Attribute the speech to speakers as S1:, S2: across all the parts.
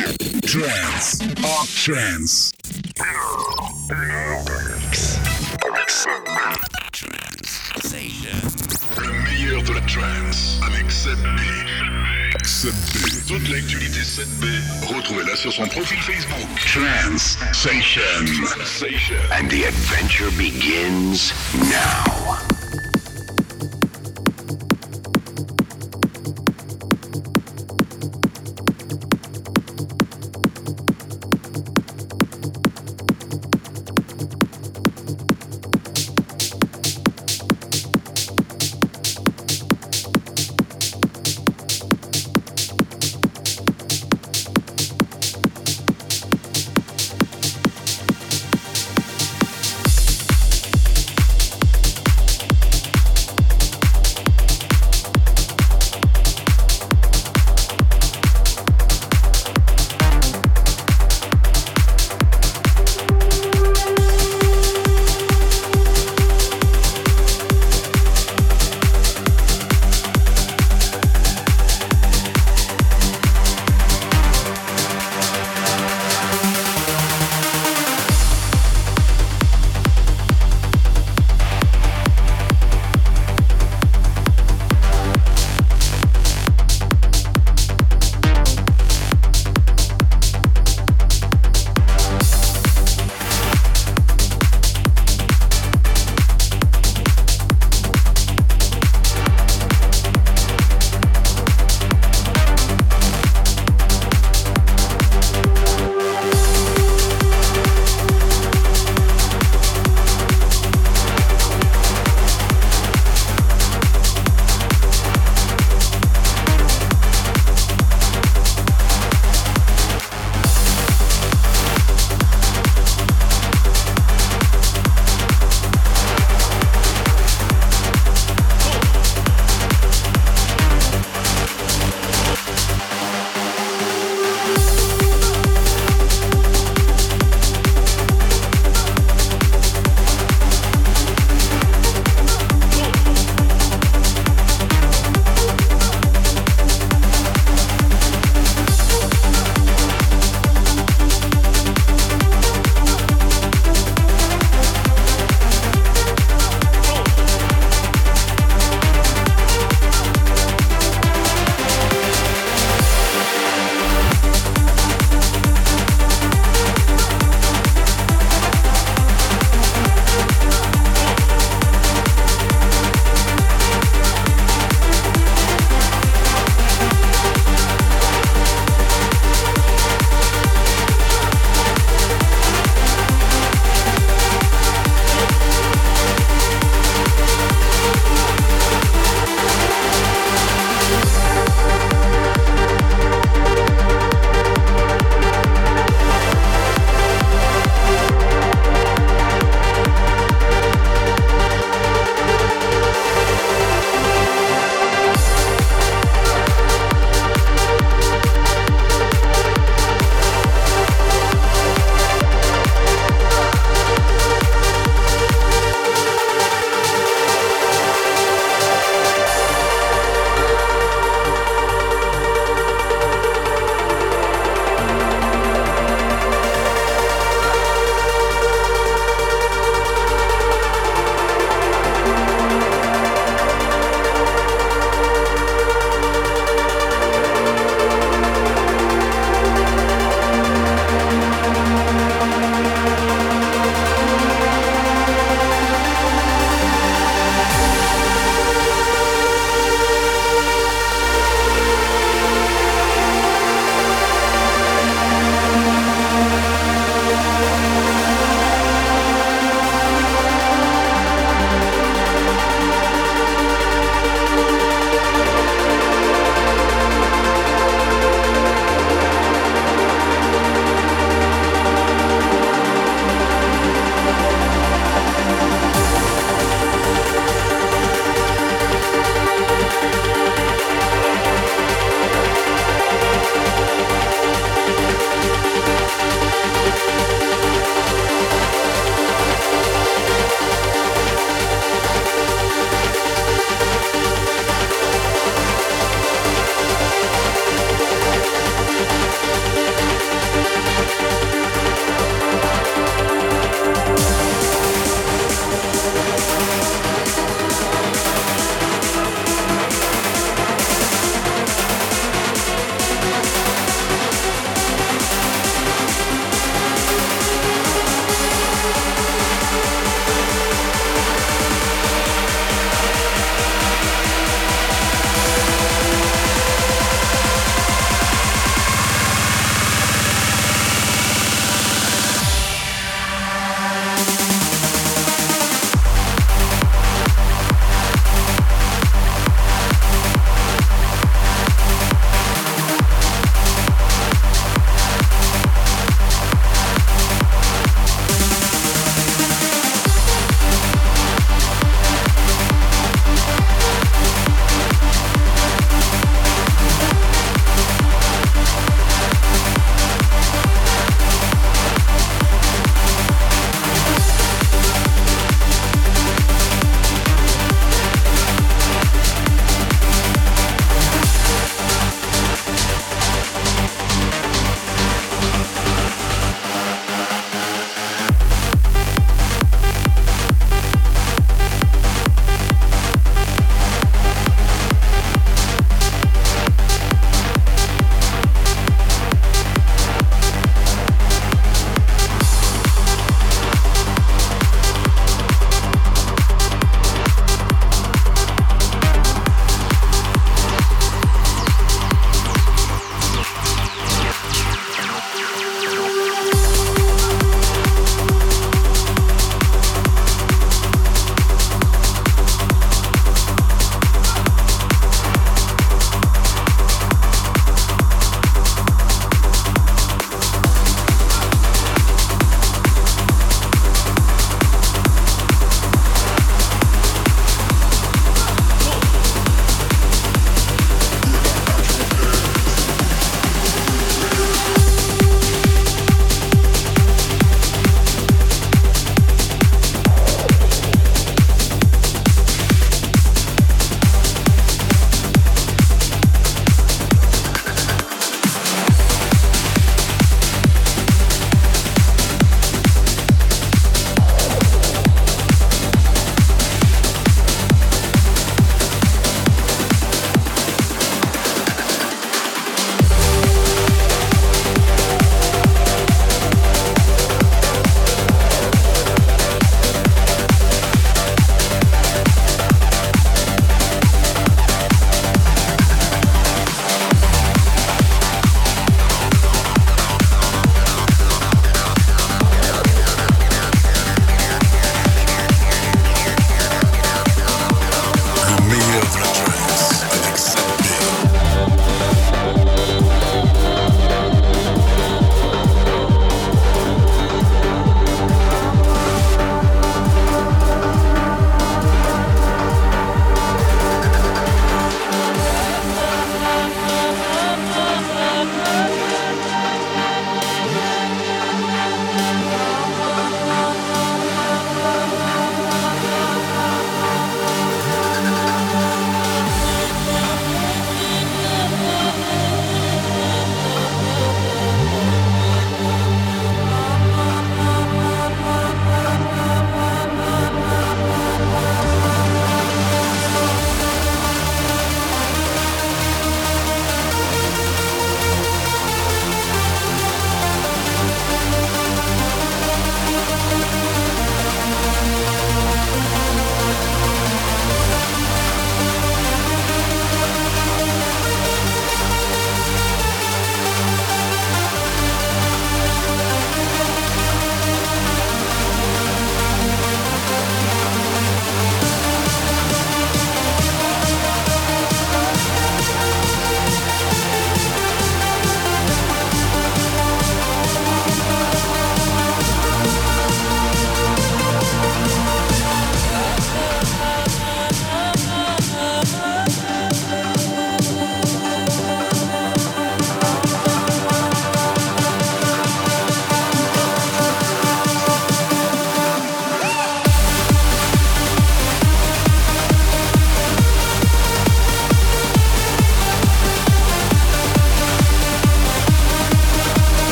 S1: Hot Trans.
S2: Le meilleur de la trance avec 7B.
S1: 7B.
S2: Toute l'actualité 7B, retrouvez-la sur son profil Facebook.
S1: Trans Station.
S3: And the adventure begins now.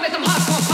S1: with some hardcore.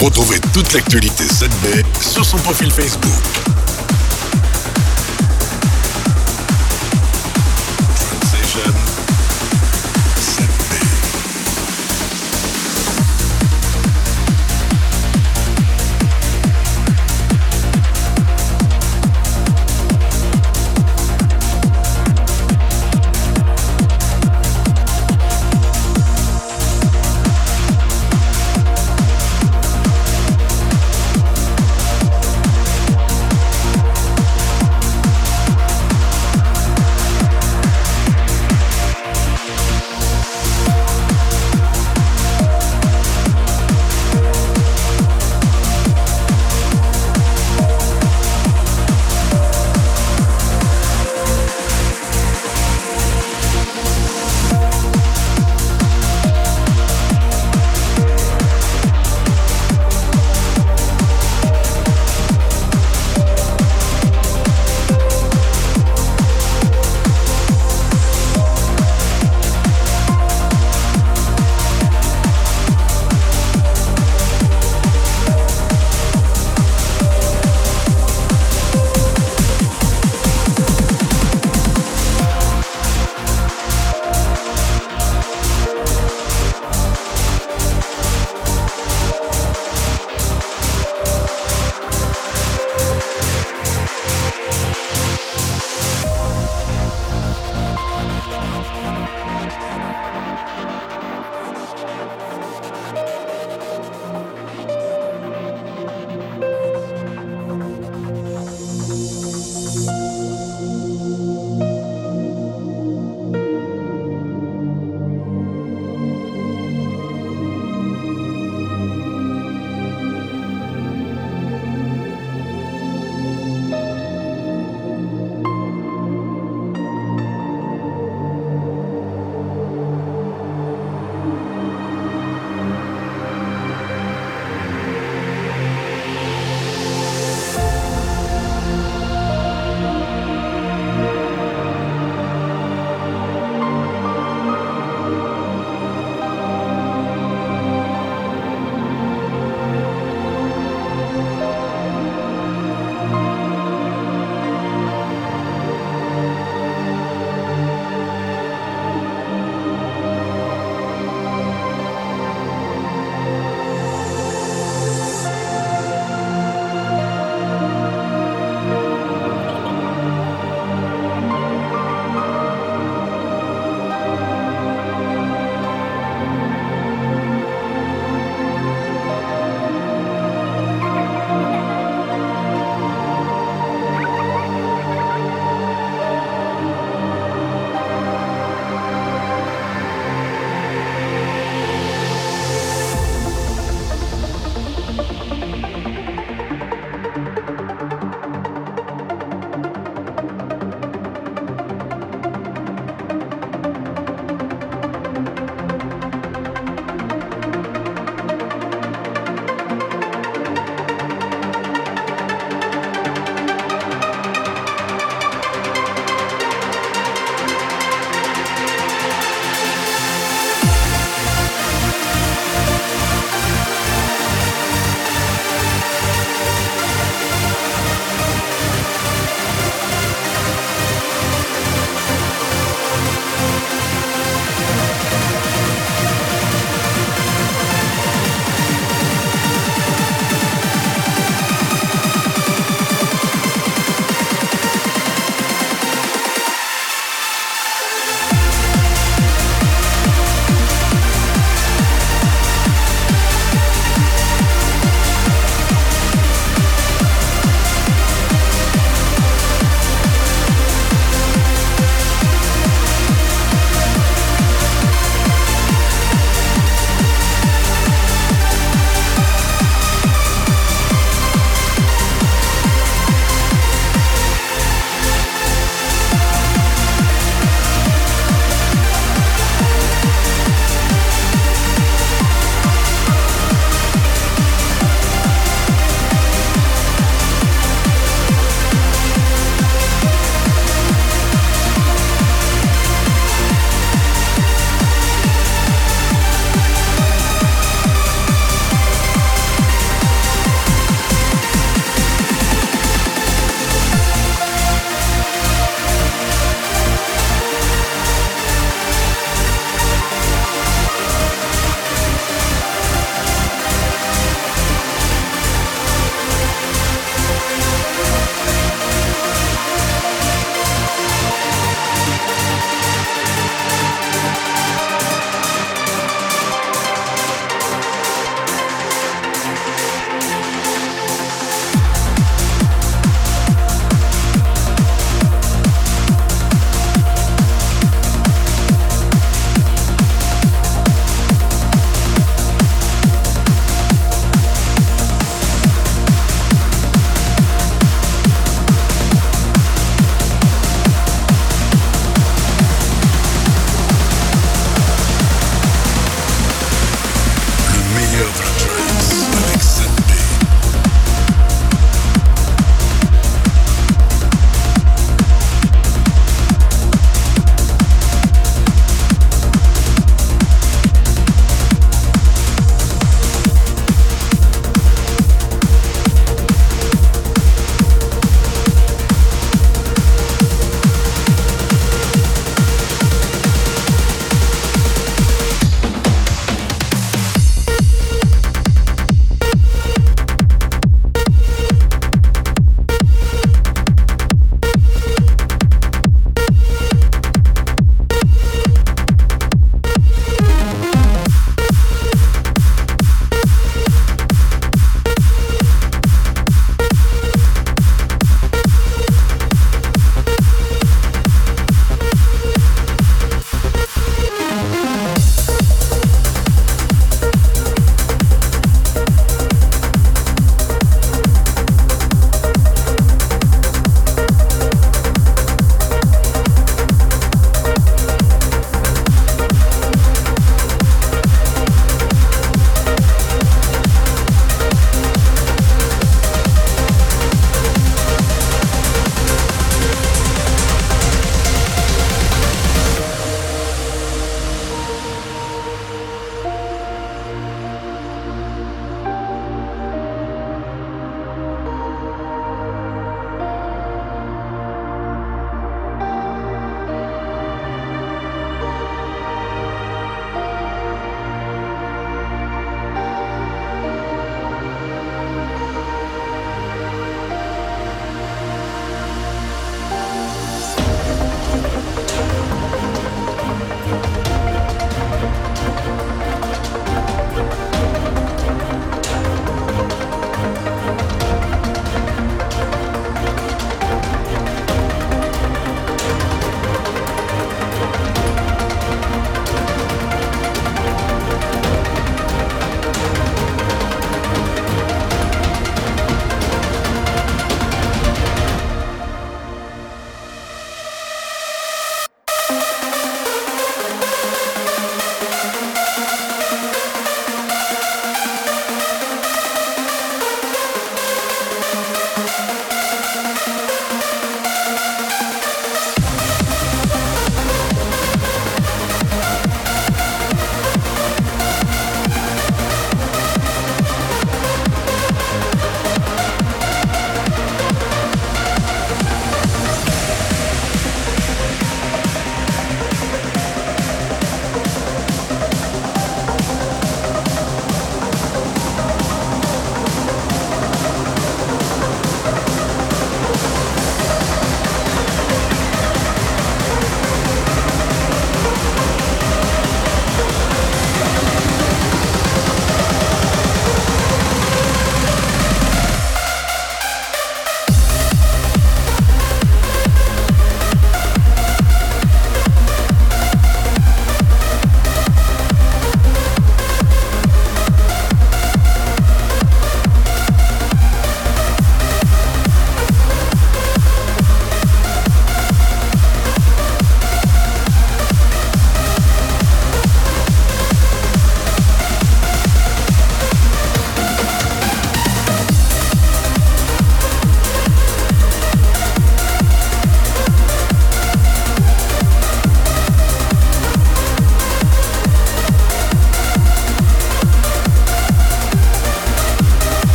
S1: Retrouvez toute l'actualité 7B sur son profil Facebook.